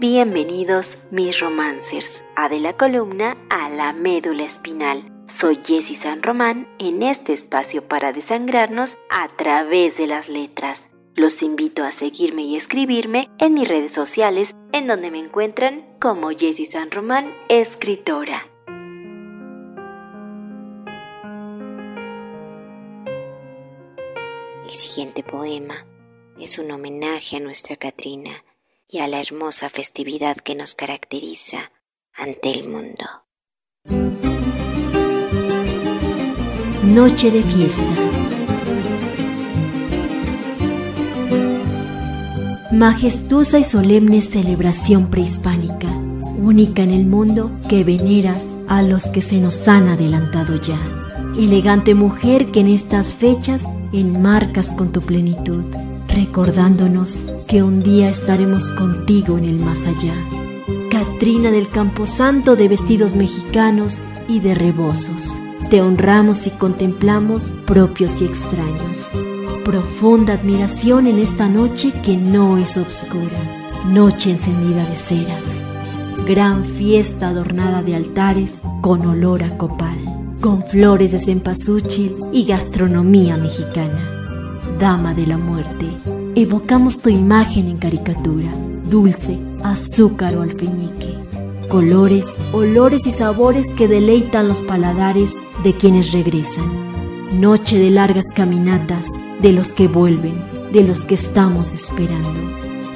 Bienvenidos mis romancers a de la columna a la médula espinal. Soy Jessie San Román en este espacio para desangrarnos a través de las letras. Los invito a seguirme y escribirme en mis redes sociales en donde me encuentran como Jessie San Román, escritora. El siguiente poema es un homenaje a nuestra Catrina y a la hermosa festividad que nos caracteriza ante el mundo. Noche de fiesta. Majestuosa y solemne celebración prehispánica, única en el mundo que veneras a los que se nos han adelantado ya. Elegante mujer que en estas fechas enmarcas con tu plenitud, recordándonos que un día estaremos contigo en el más allá. Catrina del Camposanto de vestidos mexicanos y de rebozos, te honramos y contemplamos propios y extraños. Profunda admiración en esta noche que no es obscura, noche encendida de ceras, gran fiesta adornada de altares con olor a copal con flores de cempasúchil y gastronomía mexicana. Dama de la muerte, evocamos tu imagen en caricatura, dulce, azúcar o alfeñique. Colores, olores y sabores que deleitan los paladares de quienes regresan. Noche de largas caminatas, de los que vuelven, de los que estamos esperando.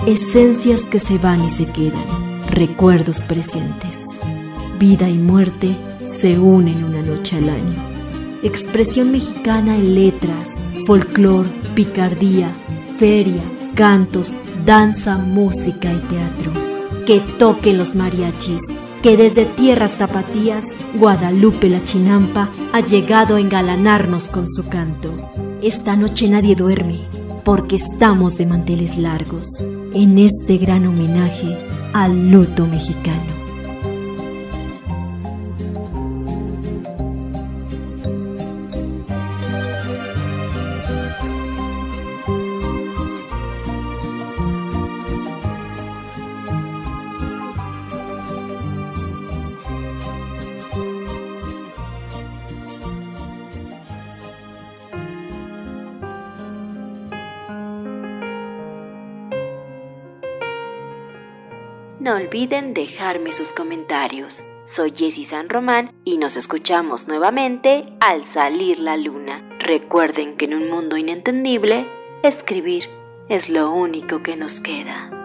Esencias que se van y se quedan, recuerdos presentes. Vida y muerte se unen una noche al año. Expresión mexicana en letras, folclor, picardía, feria, cantos, danza, música y teatro. Que toquen los mariachis, que desde tierras tapatías, Guadalupe la Chinampa ha llegado a engalanarnos con su canto. Esta noche nadie duerme, porque estamos de manteles largos, en este gran homenaje al luto mexicano. No olviden dejarme sus comentarios. Soy Jessie San Román y nos escuchamos nuevamente al salir la luna. Recuerden que en un mundo inentendible, escribir es lo único que nos queda.